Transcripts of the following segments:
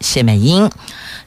谢美英。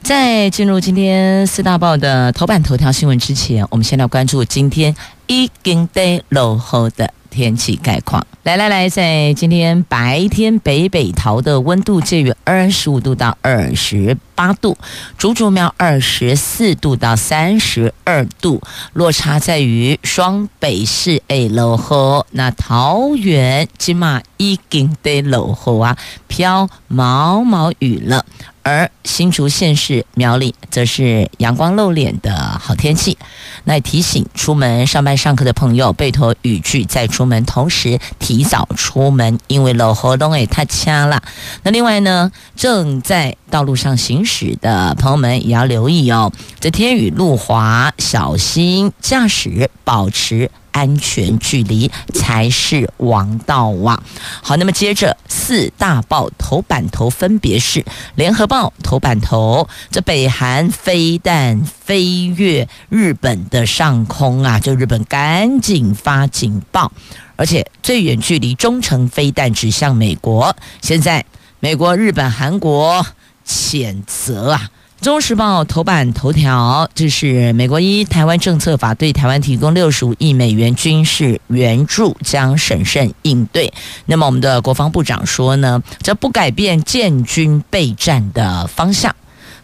在进入今天四大报的头版头条新闻之前，我们先来关注今天已经对落后的天气概况。来来来，在今天白天北北桃的温度介于二十五度到二十八度，竹竹苗二十四度到三十二度，落差在于双北市诶落后，那桃园今嘛已经得落后啊，飘毛毛雨了。而新竹县市苗栗则是阳光露脸的好天气，那提醒出门上班上课的朋友，备妥雨具再出门，同时提早出门，因为落雨都会太掐了。那另外呢，正在道路上行驶的朋友们也要留意哦，这天雨路滑，小心驾驶，保持。安全距离才是王道啊！好，那么接着四大报头版头分别是：联合报头版头，这北韩飞弹飞越日本的上空啊，就日本赶紧发警报，而且最远距离中程飞弹指向美国。现在美国、日本、韩国谴责啊！《中时报》头版头条，这是美国一台湾政策法对台湾提供六十五亿美元军事援助，将审慎应对。那么，我们的国防部长说呢，这不改变建军备战的方向。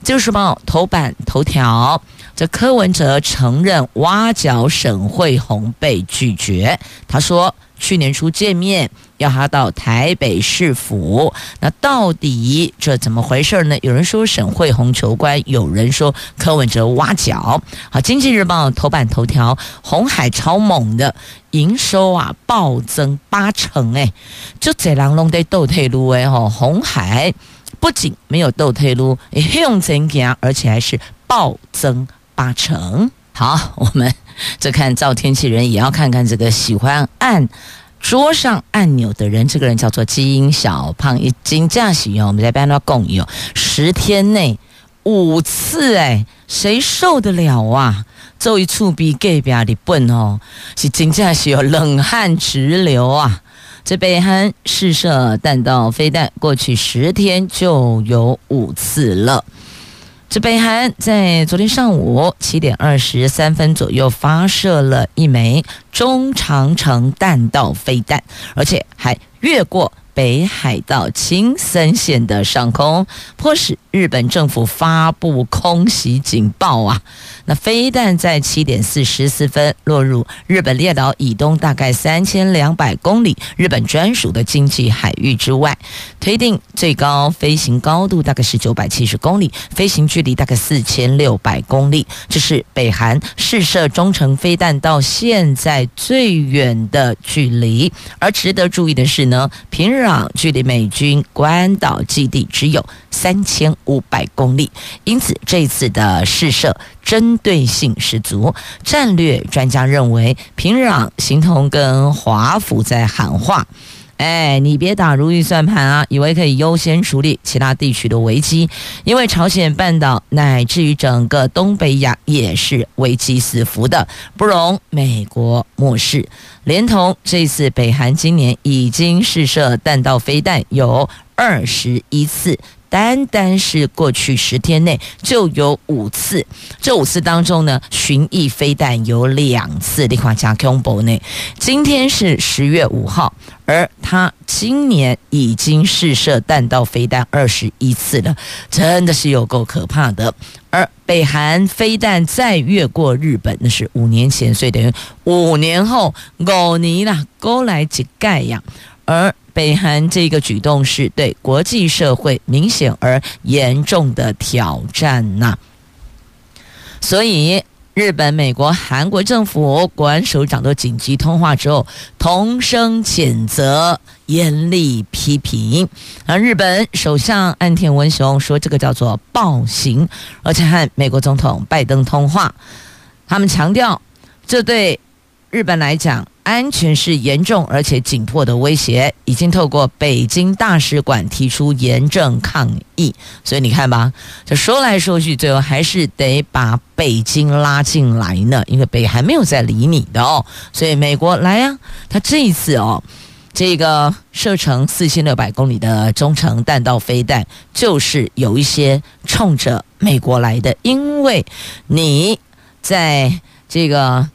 《中时报》头版头条，这柯文哲承认挖角沈慧红被拒绝，他说。去年初见面，要他到台北市府，那到底这怎么回事呢？有人说沈慧红求官，有人说柯文哲挖角。好，《经济日报》头版头条，红海超猛的营收啊，暴增八成哎，就这人拢在斗退路哎吼，红海不仅没有倒退噜，也用增加，而且还是暴增八成。好，我们。再看造天气人也要看看这个喜欢按桌上按钮的人，这个人叫做基因小胖，一金驾驶哦，我们在班上共有十天内五次哎，谁受得了啊？这一触比隔壁的笨哦，是金驾驶有冷汗直流啊！这北韩试射弹道飞弹，过去十天就有五次了。这北韩在昨天上午七点二十三分左右发射了一枚中长程弹道飞弹，而且还越过。北海道青森县的上空，迫使日本政府发布空袭警报啊！那飞弹在七点四十四分落入日本列岛以东大概三千两百公里日本专属的经济海域之外，推定最高飞行高度大概是九百七十公里，飞行距离大概四千六百公里。这是北韩试射中程飞弹到现在最远的距离。而值得注意的是呢，平日。距离美军关岛基地只有三千五百公里，因此这次的试射针对性十足。战略专家认为，平壤形同跟华府在喊话。哎，你别打如意算盘啊！以为可以优先处理其他地区的危机，因为朝鲜半岛乃至于整个东北亚也是危机四伏的，不容美国漠视。连同这次北韩今年已经试射弹道飞弹有二十一次。单单是过去十天内就有五次，这五次当中呢，巡弋飞弹有两次。你看加恐怖呢。今天是十月五号，而他今年已经试射弹道飞弹二十一次了，真的是有够可怕的。而北韩飞弹再越过日本，那是五年前，所以等于五年后五年啦，过来几盖呀。而北韩这个举动是对国际社会明显而严重的挑战呐，所以日本、美国、韩国政府国安首长都紧急通话之后，同声谴责、严厉批评。而日本首相岸田文雄说：“这个叫做暴行。”而且和美国总统拜登通话，他们强调，这对日本来讲，安全是严重而且紧迫的威胁，已经透过北京大使馆提出严正抗议。所以你看吧，这说来说去，最后还是得把北京拉进来呢，因为北韩没有在理你的哦。所以美国来呀、啊，他这一次哦，这个射程四千六百公里的中程弹道飞弹，就是有一些冲着美国来的，因为你在这个。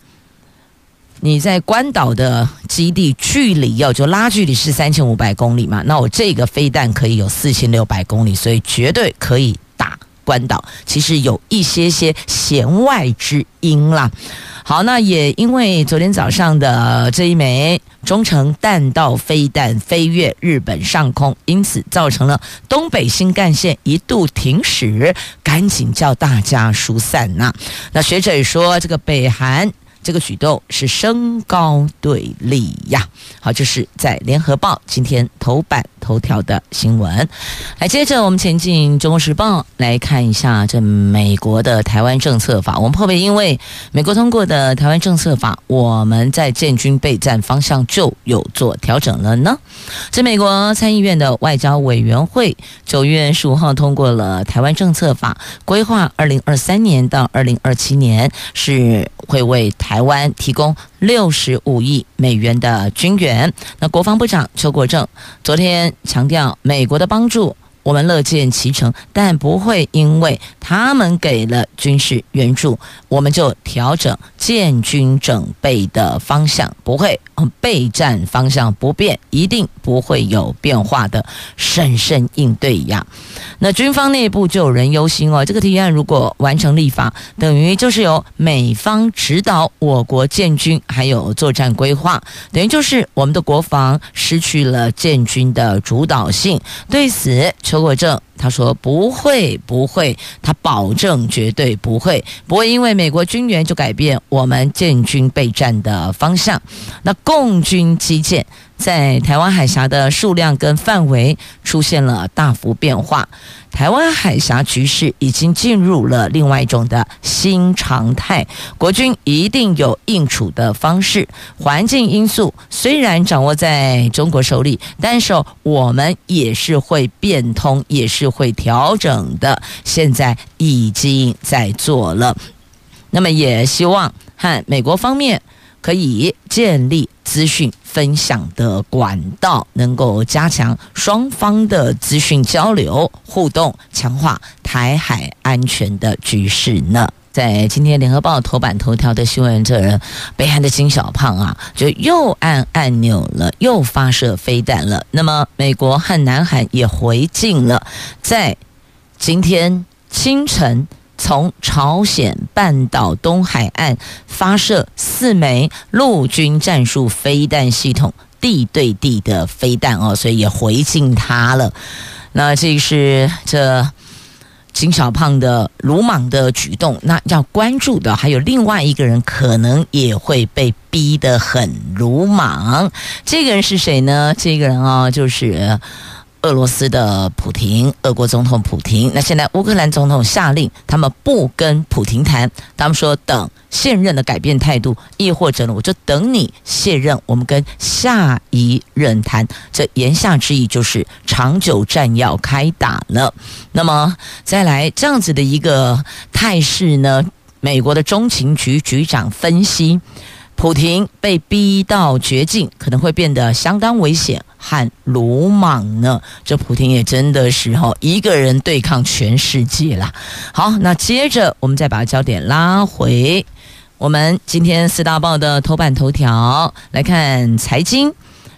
你在关岛的基地距离要就拉距离是三千五百公里嘛？那我这个飞弹可以有四千六百公里，所以绝对可以打关岛。其实有一些些弦外之音啦。好，那也因为昨天早上的这一枚中程弹道飞弹飞越日本上空，因此造成了东北新干线一度停驶，赶紧叫大家疏散呐、那学者也说，这个北韩。这个举动是升高对立呀。好，就是在联合报今天头版头条的新闻。来，接着我们前进《中国时报》来看一下这美国的台湾政策法。我们会不会因为美国通过的台湾政策法，我们在建军备战方向就有做调整了呢？这美国参议院的外交委员会九月十五号通过了台湾政策法，规划二零二三年到二零二七年是会为台湾提供六十五亿美元的军援。那国防部长邱国正昨天强调，美国的帮助。我们乐见其成，但不会因为他们给了军事援助，我们就调整建军整备的方向，不会，备战方向不变，一定不会有变化的，审慎应对呀。那军方内部就有人忧心哦，这个提案如果完成立法，等于就是由美方指导我国建军，还有作战规划，等于就是我们的国防失去了建军的主导性。对此，邱国正他说不会不会，他保证绝对不会，不会因为美国军援就改变我们建军备战的方向。那共军基建在台湾海峡的数量跟范围出现了大幅变化。台湾海峡局势已经进入了另外一种的新常态，国军一定有应处的方式。环境因素虽然掌握在中国手里，但是我们也是会变通，也是会调整的。现在已经在做了，那么也希望和美国方面可以建立资讯分享的管道，能够加强双方的资讯交流互动，强化台海安全的局势呢。在今天联合报头版头条的新闻，这人北韩的金小胖啊，就又按按钮了，又发射飞弹了。那么美国和南韩也回敬了，在今天清晨。从朝鲜半岛东海岸发射四枚陆军战术飞弹系统地对地的飞弹哦，所以也回敬他了。那这是这金小胖的鲁莽的举动。那要关注的还有另外一个人，可能也会被逼得很鲁莽。这个人是谁呢？这个人啊、哦，就是。俄罗斯的普亭，俄国总统普亭。那现在乌克兰总统下令，他们不跟普亭谈，他们说等现任的改变态度，亦或者呢，我就等你卸任，我们跟下一任谈。这言下之意就是长久战要开打了。那么再来这样子的一个态势呢，美国的中情局局长分析。普亭被逼到绝境，可能会变得相当危险和鲁莽呢。这普亭也真的是哈一个人对抗全世界啦。好，那接着我们再把焦点拉回我们今天四大报的头版头条来看财经。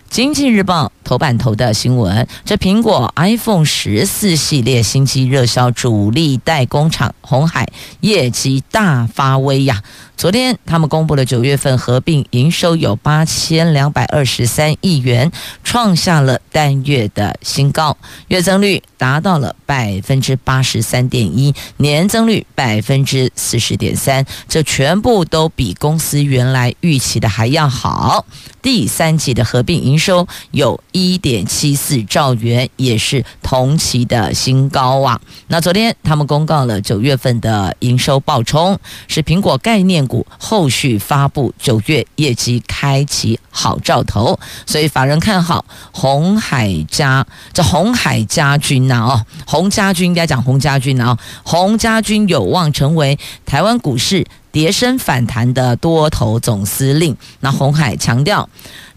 经济日报头版头的新闻，这苹果 iPhone 十四系列新机热销，主力代工厂红海业绩大发威呀。昨天他们公布了九月份合并营收有八千两百二十三亿元，创下了单月的新高，月增率达到了百分之八十三点一，年增率百分之四十点三，这全部都比公司原来预期的还要好。第三季的合并营收有一点七四兆元，也是同期的新高啊。那昨天他们公告了九月份的营收暴冲，是苹果概念股后续发布九月业绩开启好兆头，所以法人看好红海家这红海家军呐哦，红家军应该讲红家军啊，红家军有望成为台湾股市。跌升反弹的多头总司令，那红海强调，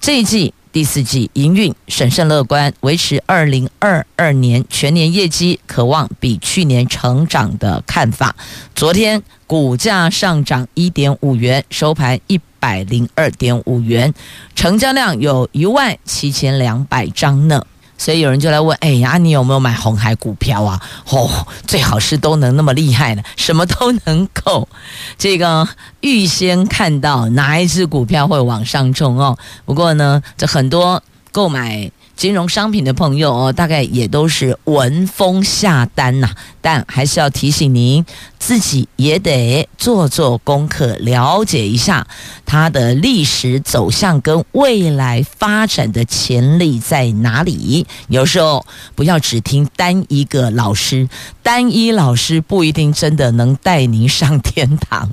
这一季第四季营运审慎乐观，维持二零二二年全年业绩渴望比去年成长的看法。昨天股价上涨一点五元，收盘一百零二点五元，成交量有一万七千两百张呢。所以有人就来问：“哎呀，你有没有买红海股票啊？哦，最好是都能那么厉害的，什么都能够。这个预先看到哪一只股票会往上冲哦。不过呢，这很多购买。”金融商品的朋友哦，大概也都是闻风下单呐，但还是要提醒您，自己也得做做功课，了解一下它的历史走向跟未来发展的潜力在哪里。有时候不要只听单一个老师，单一老师不一定真的能带您上天堂。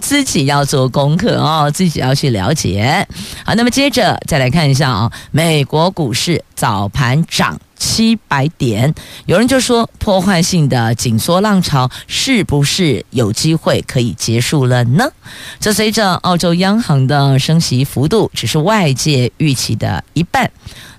自己要做功课哦，自己要去了解。好，那么接着再来看一下啊，美国股市早盘涨七百点，有人就说破坏性的紧缩浪潮是不是有机会可以结束了呢？这随着澳洲央行的升息幅度只是外界预期的一半，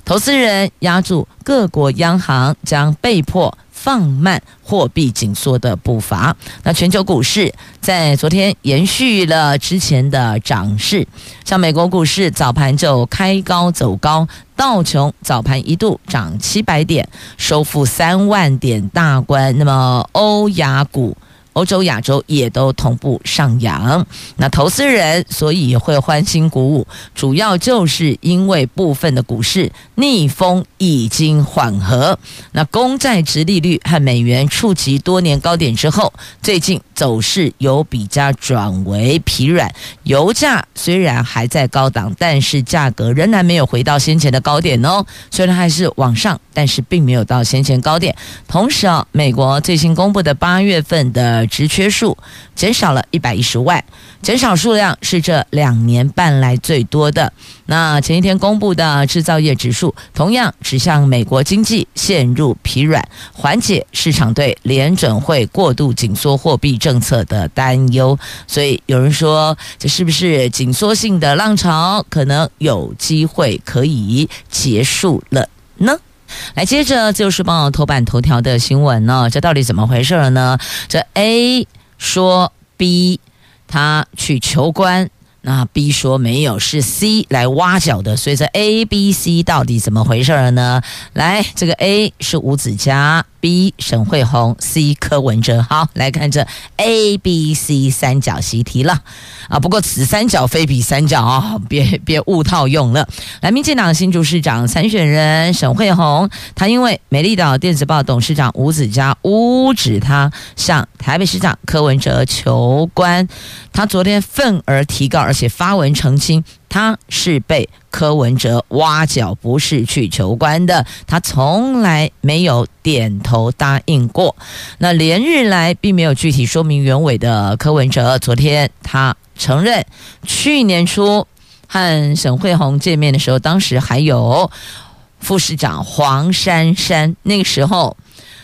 投资人押注各国央行将被迫。放慢货币紧缩的步伐。那全球股市在昨天延续了之前的涨势，像美国股市早盘就开高走高，道琼早盘一度涨七百点，收复三万点大关。那么欧亚股。欧洲、亚洲也都同步上扬，那投资人所以也会欢欣鼓舞，主要就是因为部分的股市逆风已经缓和，那公债殖利率和美元触及多年高点之后，最近走势有比较转为疲软，油价虽然还在高档，但是价格仍然没有回到先前的高点哦，虽然还是往上，但是并没有到先前高点。同时啊，美国最新公布的八月份的职缺数减少了一百一十万，减少数量是这两年半来最多的。那前一天公布的制造业指数同样指向美国经济陷入疲软，缓解市场对联准会过度紧缩货币政策的担忧。所以有人说，这是不是紧缩性的浪潮可能有机会可以结束了呢？来，接着就是报头版头条的新闻呢，这到底怎么回事呢？这 A 说 B 他去求官，那 B 说没有，是 C 来挖角的，所以这 A、B、C 到底怎么回事呢？来，这个 A 是吴子嘉。B 沈慧虹，C 柯文哲，好，来看这 A B C 三角习题了啊！不过此三角非彼三角啊，别别误套用了。来，民进党新竹市长参选人沈慧虹，他因为美丽岛电子报董事长吴子嘉污指他向台北市长柯文哲求官，他昨天愤而提告，而且发文澄清。他是被柯文哲挖角，不是去求官的。他从来没有点头答应过。那连日来并没有具体说明原委的柯文哲，昨天他承认，去年初和沈慧虹见面的时候，当时还有副市长黄珊珊。那个时候，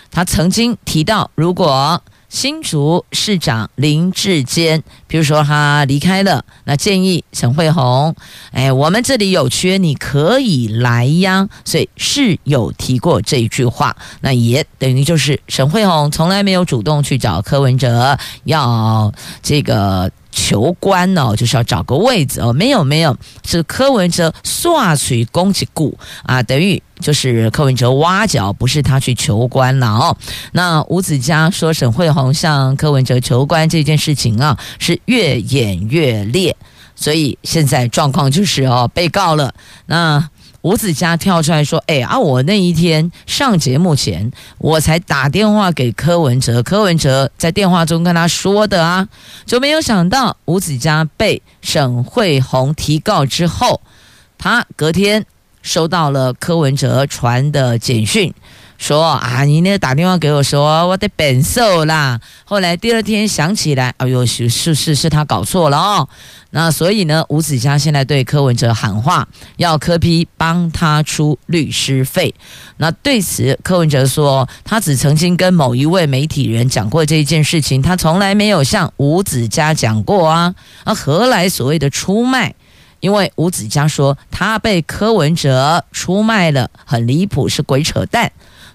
他曾经提到，如果新竹市长林志坚，比如说他离开了，那建议沈慧红，哎，我们这里有缺，你可以来呀。所以是有提过这一句话，那也等于就是沈慧红从来没有主动去找柯文哲要这个求官哦，就是要找个位子哦。没有没有，是柯文哲刷取攻击股啊，等于就是柯文哲挖角，不是他去求官了哦。那吴子嘉说沈慧红向柯文哲求官这件事情啊，是越演越烈，所以现在状况就是哦，被告了那。吴子嘉跳出来说：“哎啊，我那一天上节目前，我才打电话给柯文哲，柯文哲在电话中跟他说的啊，就没有想到吴子嘉被沈慧红提告之后，他隔天收到了柯文哲传的简讯。”说啊，你那个打电话给我说我的本色啦。后来第二天想起来，哎呦，是是是，是他搞错了哦。那所以呢，吴子嘉现在对柯文哲喊话，要柯批帮他出律师费。那对此，柯文哲说，他只曾经跟某一位媒体人讲过这一件事情，他从来没有向吴子嘉讲过啊。那何来所谓的出卖？因为吴子嘉说他被柯文哲出卖了，很离谱，是鬼扯淡。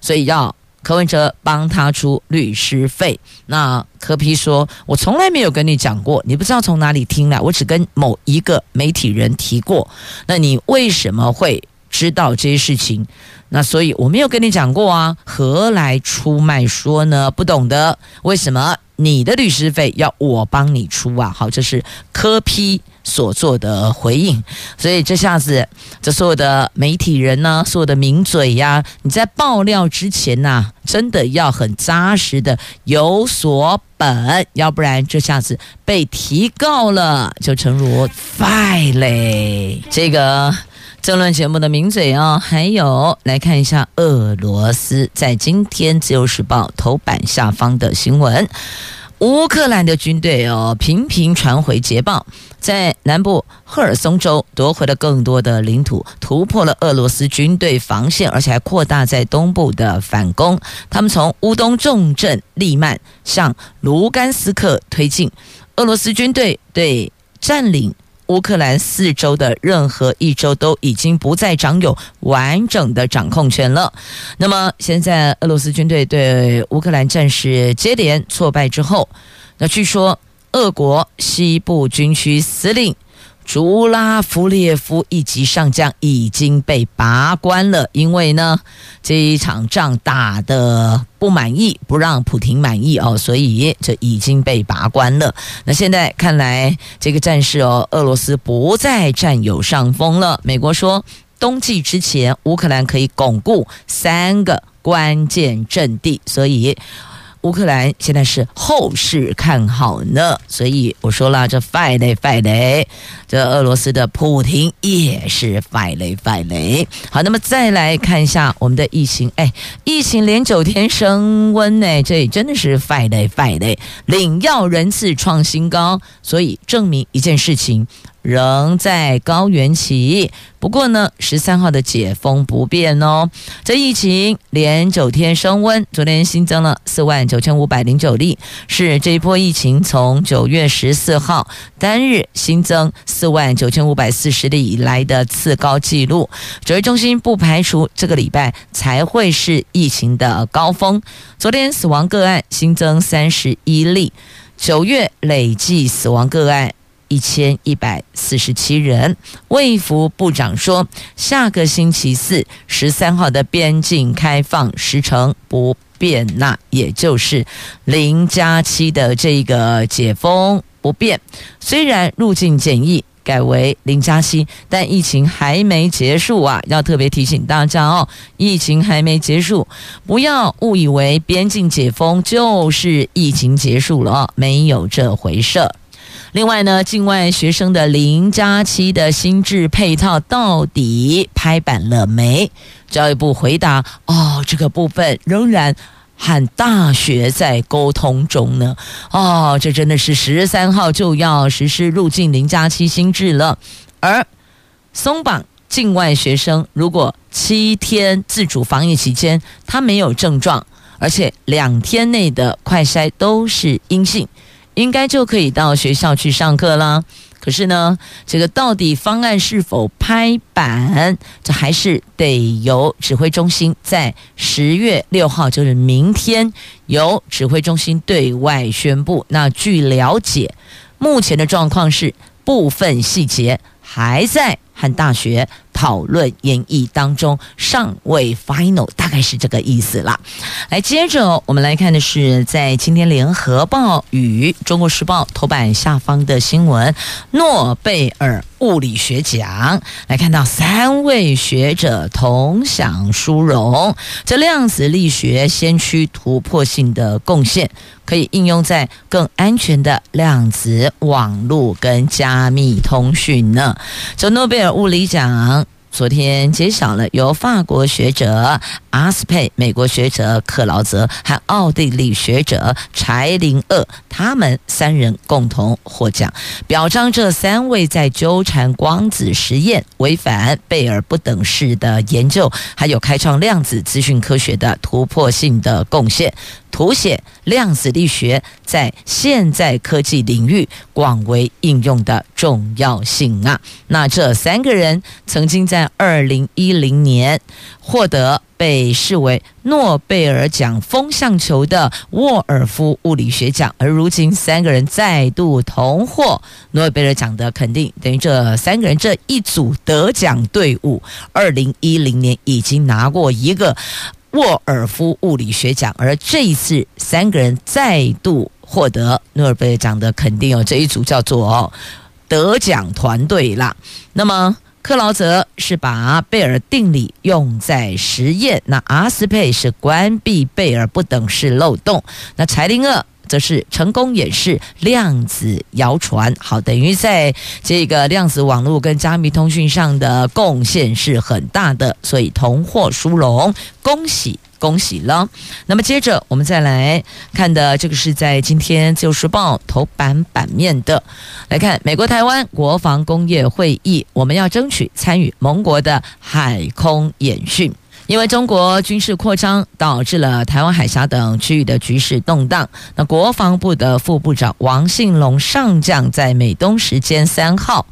所以要柯文哲帮他出律师费。那柯批说：“我从来没有跟你讲过，你不知道从哪里听来，我只跟某一个媒体人提过。那你为什么会知道这些事情？那所以我没有跟你讲过啊，何来出卖说呢？不懂得为什么你的律师费要我帮你出啊？好，这是柯批。”所做的回应，所以这下子，这所有的媒体人呢，所有的名嘴呀，你在爆料之前呐、真的要很扎实的有所本，要不然这下子被提告了，就诚如败类。这个政论节目的名嘴啊，还有来看一下俄罗斯在今天《自由时报》头版下方的新闻。乌克兰的军队哦，频频传回捷报，在南部赫尔松州夺回了更多的领土，突破了俄罗斯军队防线，而且还扩大在东部的反攻。他们从乌东重镇利曼向卢甘斯克推进，俄罗斯军队对占领。乌克兰四周的任何一周都已经不再掌有完整的掌控权了。那么，现在俄罗斯军队对乌克兰战事接连挫败之后，那据说俄国西部军区司令。朱拉夫列夫一级上将已经被拔关了，因为呢，这一场仗打得不满意，不让普廷满意哦，所以这已经被拔关了。那现在看来，这个战事哦，俄罗斯不再占有上风了。美国说，冬季之前，乌克兰可以巩固三个关键阵地，所以。乌克兰现在是后市看好呢，所以我说了，这败类败类，这俄罗斯的普亭也是败类败类。好，那么再来看一下我们的疫情，哎，疫情连九天升温呢，这真的是败类败类，领药人次创新高，所以证明一件事情。仍在高原期，不过呢，十三号的解封不变哦。这疫情连九天升温，昨天新增了四万九千五百零九例，是这一波疫情从九月十四号单日新增四万九千五百四十例以来的次高纪录。指挥中心不排除这个礼拜才会是疫情的高峰。昨天死亡个案新增三十一例，九月累计死亡个案。一千一百四十七人。卫福部长说，下个星期四十三号的边境开放时程不变，那也就是零加七的这个解封不变。虽然入境检疫改为零加七，但疫情还没结束啊！要特别提醒大家哦，疫情还没结束，不要误以为边境解封就是疫情结束了哦，没有这回事。另外呢，境外学生的零加七的新制配套到底拍板了没？教育部回答：哦，这个部分仍然和大学在沟通中呢。哦，这真的是十三号就要实施入境零加七新制了。而松绑境外学生，如果七天自主防疫期间他没有症状，而且两天内的快筛都是阴性。应该就可以到学校去上课了。可是呢，这个到底方案是否拍板，这还是得由指挥中心在十月六号，就是明天，由指挥中心对外宣布。那据了解，目前的状况是部分细节还在和大学讨论演绎当中，尚未 final，大概是这个意思啦。来，接着我们来看的是在今天《联合报》与《中国时报》头版下方的新闻：诺贝尔物理学奖。来看到三位学者同享殊荣，这量子力学先驱突破性的贡献，可以应用在更安全的量子网络跟加密通讯呢。这诺贝尔物理奖。昨天揭晓了，由法国学者阿斯佩、美国学者克劳泽和奥地利学者柴林厄，他们三人共同获奖，表彰这三位在纠缠光子实验、违反贝尔不等式的研究，还有开创量子资讯科学的突破性的贡献。凸显量子力学在现在科技领域广为应用的重要性啊！那这三个人曾经在二零一零年获得被视为诺贝尔奖风向球的沃尔夫物理学奖，而如今三个人再度同获诺贝尔奖的肯定，等于这三个人这一组得奖队伍，二零一零年已经拿过一个。沃尔夫物理学奖，而这一次三个人再度获得诺贝尔奖的肯定哦，这一组叫做得奖团队啦。那么克劳泽是把贝尔定理用在实验，那阿斯佩是关闭贝尔不等式漏洞，那柴林厄。则是成功演示量子谣传，好，等于在这个量子网络跟加密通讯上的贡献是很大的，所以同获殊荣，恭喜恭喜了。那么接着我们再来看的这个是在今天《自由时报》头版版面的，来看美国台湾国防工业会议，我们要争取参与盟国的海空演训。因为中国军事扩张导致了台湾海峡等区域的局势动荡，那国防部的副部长王信龙上将在美东时间三号，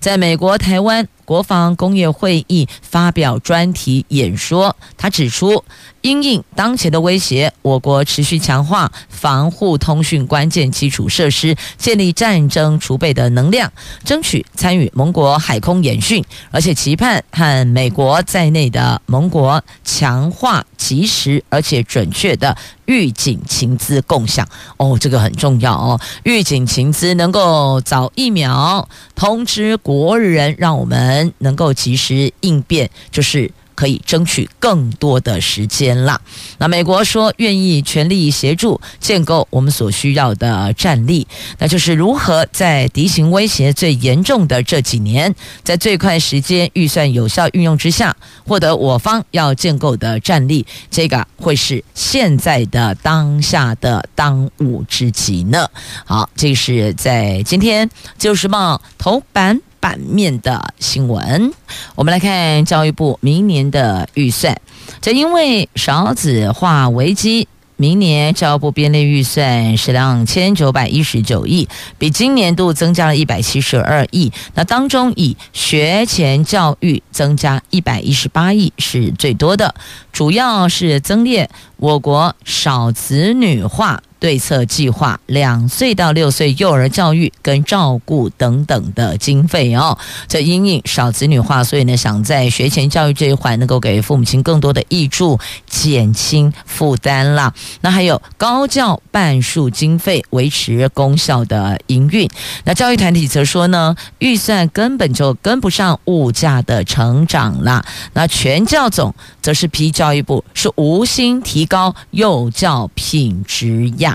在美国台湾国防工业会议发表专题演说，他指出，因应当前的威胁，我国持续强化防护通讯关键基础设施，建立战争储备的能量，争取参与盟国海空演训，而且期盼和美国在内的盟国强化及时而且准确的预警情资共享。哦，这个很重要哦，预警情资能够早一秒通知国人，让我们能够及时应变，就是。可以争取更多的时间了。那美国说愿意全力协助建构我们所需要的战力，那就是如何在敌情威胁最严重的这几年，在最快时间、预算有效运用之下，获得我方要建构的战力。这个会是现在的当下的当务之急呢。好，这是在今天《自由时报》头版。版面的新闻，我们来看教育部明年的预算。这因为少子化危机，明年教育部编列预算是两千九百一十九亿，比今年度增加了一百七十二亿。那当中以学前教育增加一百一十八亿是最多的，主要是增列我国少子女化。对策计划、两岁到六岁幼儿教育跟照顾等等的经费哦，这因应少子女化，所以呢，想在学前教育这一环能够给父母亲更多的挹注，减轻负担啦。那还有高教半数经费维持公校的营运。那教育团体则说呢，预算根本就跟不上物价的成长啦。那全教总则是批教育部是无心提高幼教品质呀。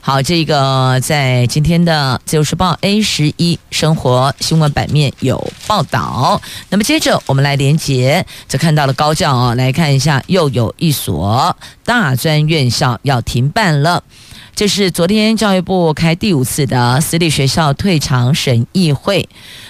好，这个在今天的《自由时报》A 十一生活新闻版面有报道。那么接着我们来连结，就看到了高教哦，来看一下，又有一所大专院校要停办了。这是昨天教育部开第五次的私立学校退场审议会，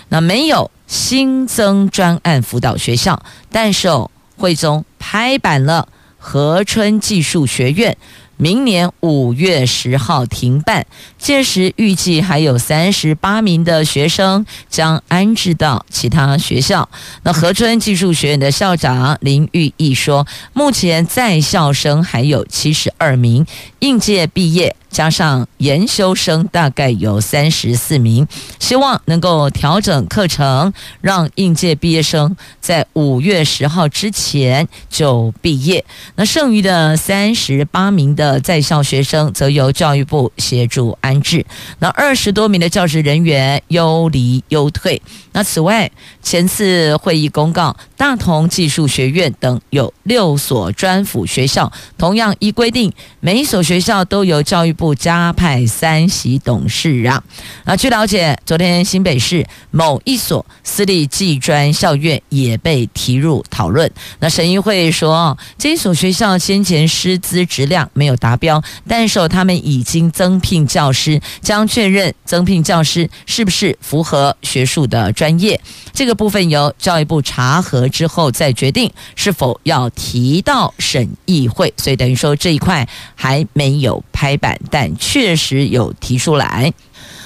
那没有新增专案辅导学校，但是，会中拍板了和春技术学院。明年五月十号停办，届时预计还有三十八名的学生将安置到其他学校。那和春技术学院的校长林玉义说，目前在校生还有七十二名，应届毕业加上研修生大概有三十四名，希望能够调整课程，让应届毕业生在五月十号之前就毕业。那剩余的三十八名的在校学生，则由教育部协助安置。那二十多名的教职人员优离优退。那此外，前次会议公告，大同技术学院等有六所专辅学校，同样依规定，每一所学校都由教育部不加派三席董事啊。那据了解，昨天新北市某一所私立技专校院也被提入讨论。那审议会说，这一所学校先前师资质量没有达标，但是他们已经增聘教师，将确认增聘教师是不是符合学术的专业。这个部分由教育部查核之后再决定是否要提到审议会，所以等于说这一块还没有拍板，但确实有提出来。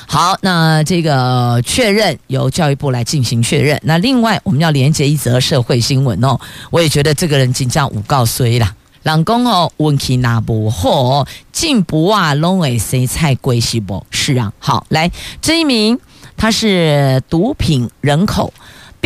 好，那这个确认由教育部来进行确认。那另外我们要连接一则社会新闻哦，我也觉得这个人真正有够衰啦。人讲哦，运气那不好，进不啊，拢会生菜龟是不？是啊，好，来这一名他是毒品人口。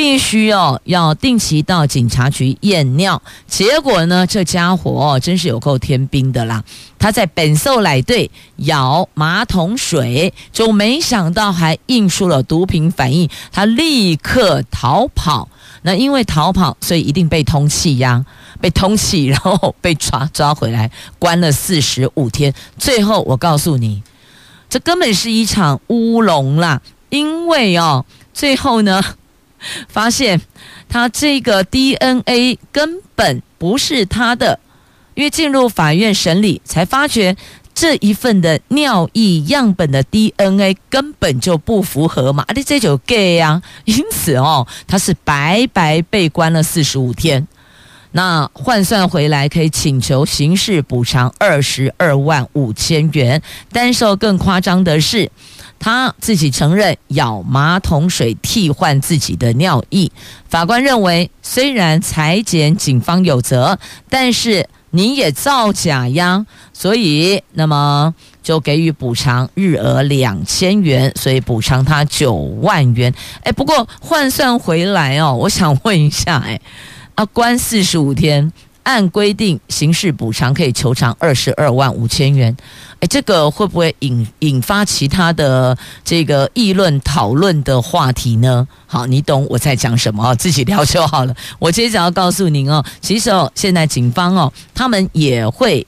必须哦，要定期到警察局验尿。结果呢，这家伙哦，真是有够天兵的啦！他在本寿来对舀马桶水，就没想到还印出了毒品反应，他立刻逃跑。那因为逃跑，所以一定被通气呀，被通气，然后被抓抓回来，关了四十五天。最后我告诉你，这根本是一场乌龙啦！因为哦，最后呢。发现他这个 DNA 根本不是他的，因为进入法院审理才发觉这一份的尿液样本的 DNA 根本就不符合嘛，啊，你这就 gay 呀，因此哦，他是白白被关了四十五天，那换算回来可以请求刑事补偿二十二万五千元，但受更夸张的是。他自己承认舀马桶水替换自己的尿液，法官认为虽然裁剪警方有责，但是你也造假呀，所以那么就给予补偿日额两千元，所以补偿他九万元。哎，不过换算回来哦，我想问一下，哎，啊，关四十五天。按规定，刑事补偿可以求偿二十二万五千元。诶，这个会不会引引发其他的这个议论讨论的话题呢？好，你懂我在讲什么哦，自己聊就好了。我接着要告诉您哦，其实哦，现在警方哦，他们也会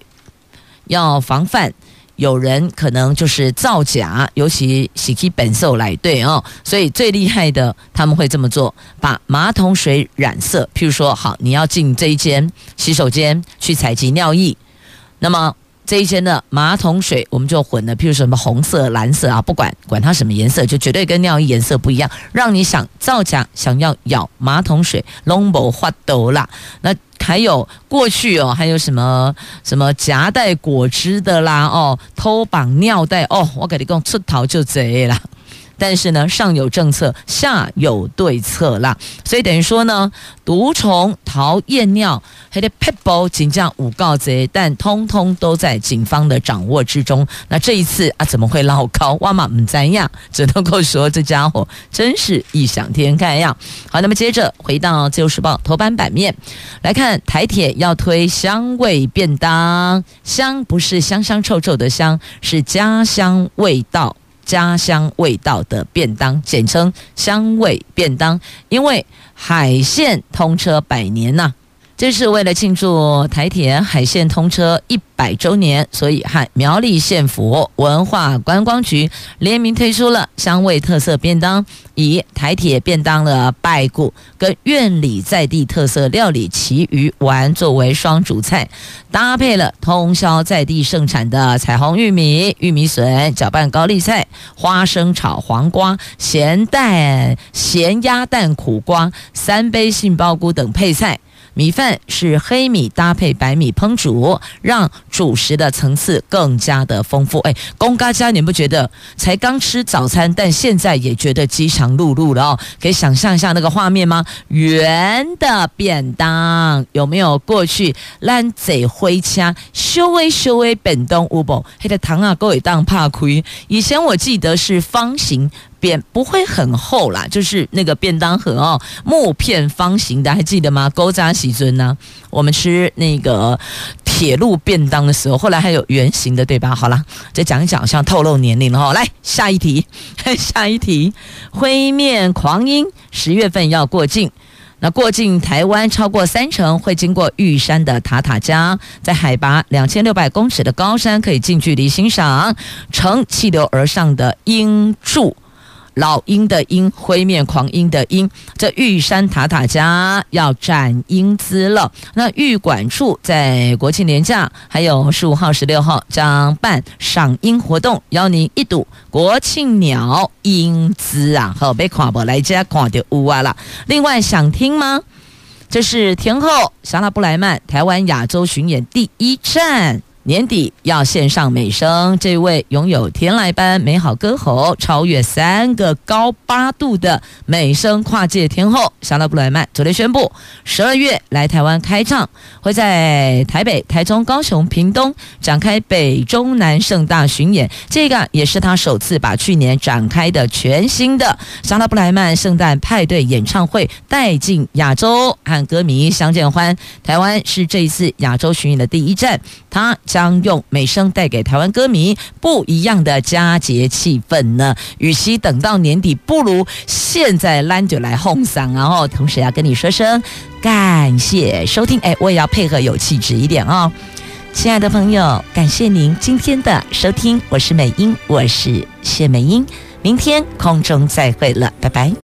要防范。有人可能就是造假，尤其洗去本色来对哦，所以最厉害的他们会这么做，把马桶水染色。譬如说，好，你要进这一间洗手间去采集尿液，那么这一些的马桶水我们就混了，譬如什么红色、蓝色啊，不管管它什么颜色，就绝对跟尿液颜色不一样，让你想造假、想要咬马桶水，拢无法度啦。那。还有过去哦，还有什么什么夹带果汁的啦，哦，偷绑尿袋哦，我跟你讲，出逃就贼啦。但是呢，上有政策，下有对策啦。所以等于说呢，毒虫逃验尿，还得撇步警将五告贼，但通通都在警方的掌握之中。那这一次啊，怎么会老高？哇嘛唔怎样，只能够说这家伙真是异想天开呀。好，那么接着回到《自由时报》头版版面来看，台铁要推香味便当，香不是香香臭臭的香，是家乡味道。家乡味道的便当，简称香味便当，因为海线通车百年呐、这是为了庆祝台铁海线通车一百周年，所以和苗栗县府文化观光局联名推出了香味特色便当，以台铁便当的败骨跟院里在地特色料理旗鱼丸作为双主菜，搭配了通霄在地盛产的彩虹玉米、玉米笋，搅拌高丽菜、花生炒黄瓜、咸蛋、咸鸭蛋苦瓜、三杯杏鲍菇等配菜。米饭是黑米搭配白米烹煮，让主食的层次更加的丰富。哎，公家家，你不觉得才刚吃早餐，但现在也觉得饥肠辘辘了哦？可以想象一下那个画面吗？圆的便当有没有？过去烂贼灰掐修微修微本东乌宝黑的糖啊，各位当怕亏。以前我记得是方形。便不会很厚啦，就是那个便当盒哦，木片方形的，还记得吗？勾扎喜尊呢？我们吃那个铁路便当的时候，后来还有圆形的，对吧？好了，再讲一讲，像透露年龄了哦。来下一题，下一题，灰面狂鹰十月份要过境，那过境台湾超过三成会经过玉山的塔塔加，在海拔两千六百公尺的高山，可以近距离欣赏乘气流而上的鹰柱。老鹰的鹰，灰面狂鹰的鹰，这玉山塔塔加要展鹰姿了。那玉管处在国庆连假，还有十五号、十六号将办赏鹰活动，邀您一睹国庆鸟鹰姿啊！好，被看不来家看的乌啊了。另外想听吗？这是天后莎拉布莱曼台湾亚洲巡演第一站。年底要献上美声，这位拥有天籁般美好歌喉、超越三个高八度的美声跨界天后莎拉布莱曼，昨天宣布十二月来台湾开唱，会在台北、台中、高雄、屏东展开北中南盛大巡演。这个也是他首次把去年展开的全新的莎拉布莱曼圣诞派对演唱会带进亚洲，和歌迷相见欢。台湾是这一次亚洲巡演的第一站，他。将用美声带给台湾歌迷不一样的佳节气氛呢。与其等到年底，不如现在拦就来哄嗓。然后同时要跟你说声感谢收听。哎，我也要配合有气质一点哦。亲爱的朋友，感谢您今天的收听，我是美英，我是谢美英，明天空中再会了，拜拜。